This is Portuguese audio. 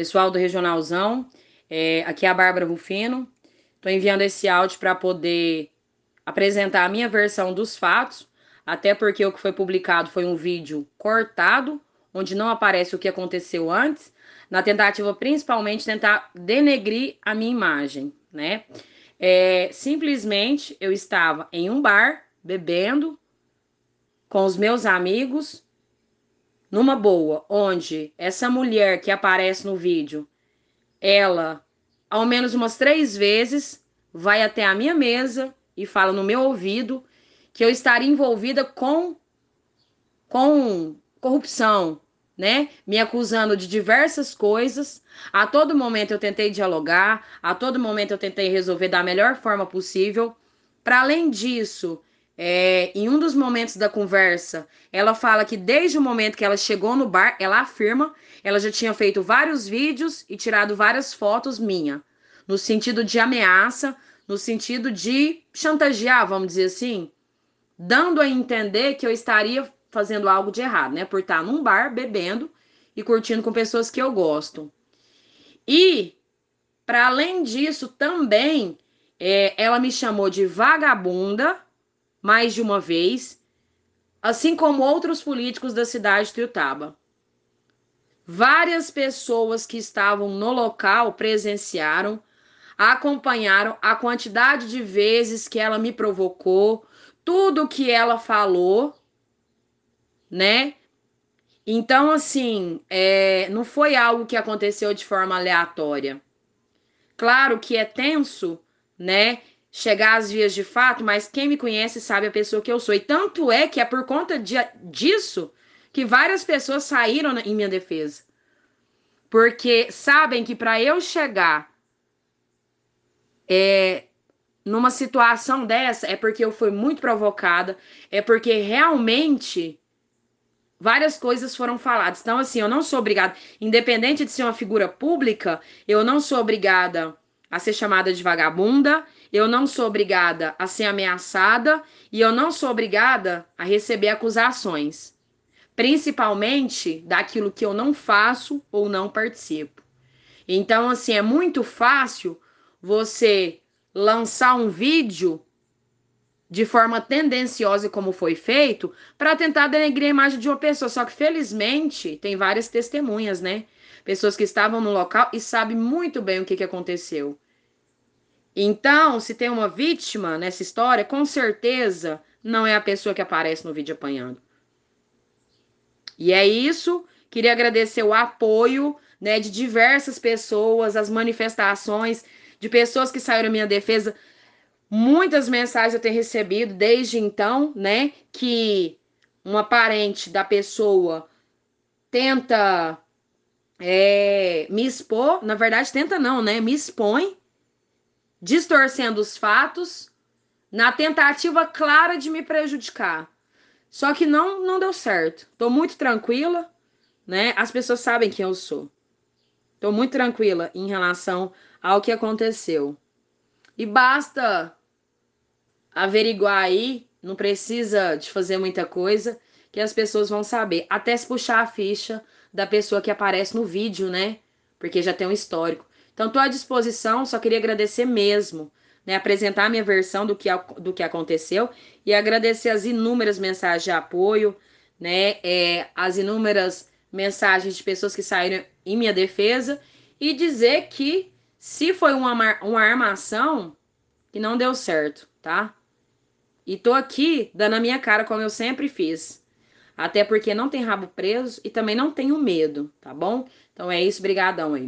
pessoal do Regionalzão. É, aqui é a Bárbara Rufino. Estou enviando esse áudio para poder apresentar a minha versão dos fatos, até porque o que foi publicado foi um vídeo cortado, onde não aparece o que aconteceu antes, na tentativa principalmente tentar denegrir a minha imagem, né? É, simplesmente eu estava em um bar bebendo com os meus amigos numa boa, onde essa mulher que aparece no vídeo, ela, ao menos umas três vezes, vai até a minha mesa e fala no meu ouvido que eu estaria envolvida com, com corrupção, né? Me acusando de diversas coisas. A todo momento eu tentei dialogar, a todo momento eu tentei resolver da melhor forma possível. Para além disso, é, em um dos momentos da conversa, ela fala que desde o momento que ela chegou no bar, ela afirma, ela já tinha feito vários vídeos e tirado várias fotos minha, no sentido de ameaça, no sentido de chantagear, vamos dizer assim, dando a entender que eu estaria fazendo algo de errado, né? Por estar num bar bebendo e curtindo com pessoas que eu gosto. E, para além disso, também é, ela me chamou de vagabunda mais de uma vez, assim como outros políticos da cidade de Tuiutaba. Várias pessoas que estavam no local presenciaram, acompanharam a quantidade de vezes que ela me provocou, tudo que ela falou, né? Então, assim, é, não foi algo que aconteceu de forma aleatória. Claro que é tenso, né? Chegar às vias de fato, mas quem me conhece sabe a pessoa que eu sou. E tanto é que é por conta de, disso que várias pessoas saíram em minha defesa. Porque sabem que para eu chegar é, numa situação dessa é porque eu fui muito provocada, é porque realmente várias coisas foram faladas. Então, assim, eu não sou obrigada, independente de ser uma figura pública, eu não sou obrigada a ser chamada de vagabunda, eu não sou obrigada a ser ameaçada e eu não sou obrigada a receber acusações, principalmente daquilo que eu não faço ou não participo. Então, assim, é muito fácil você lançar um vídeo de forma tendenciosa, como foi feito, para tentar denegrir a imagem de uma pessoa. Só que, felizmente, tem várias testemunhas, né? Pessoas que estavam no local e sabem muito bem o que, que aconteceu. Então, se tem uma vítima nessa história, com certeza não é a pessoa que aparece no vídeo apanhando. E é isso. Queria agradecer o apoio né, de diversas pessoas, as manifestações de pessoas que saíram à minha defesa. Muitas mensagens eu tenho recebido desde então, né? Que uma parente da pessoa tenta é, me expor. Na verdade, tenta não, né? Me expõe distorcendo os fatos na tentativa clara de me prejudicar. Só que não não deu certo. Tô muito tranquila, né? As pessoas sabem quem eu sou. Tô muito tranquila em relação ao que aconteceu. E basta averiguar aí, não precisa de fazer muita coisa, que as pessoas vão saber. Até se puxar a ficha da pessoa que aparece no vídeo, né? Porque já tem um histórico. Então, estou à disposição, só queria agradecer mesmo, né? Apresentar a minha versão do que, do que aconteceu e agradecer as inúmeras mensagens de apoio, né? É, as inúmeras mensagens de pessoas que saíram em minha defesa e dizer que se foi uma, uma armação, que não deu certo, tá? E tô aqui dando a minha cara como eu sempre fiz. Até porque não tem rabo preso e também não tenho medo, tá bom? Então é isso, brigadão aí.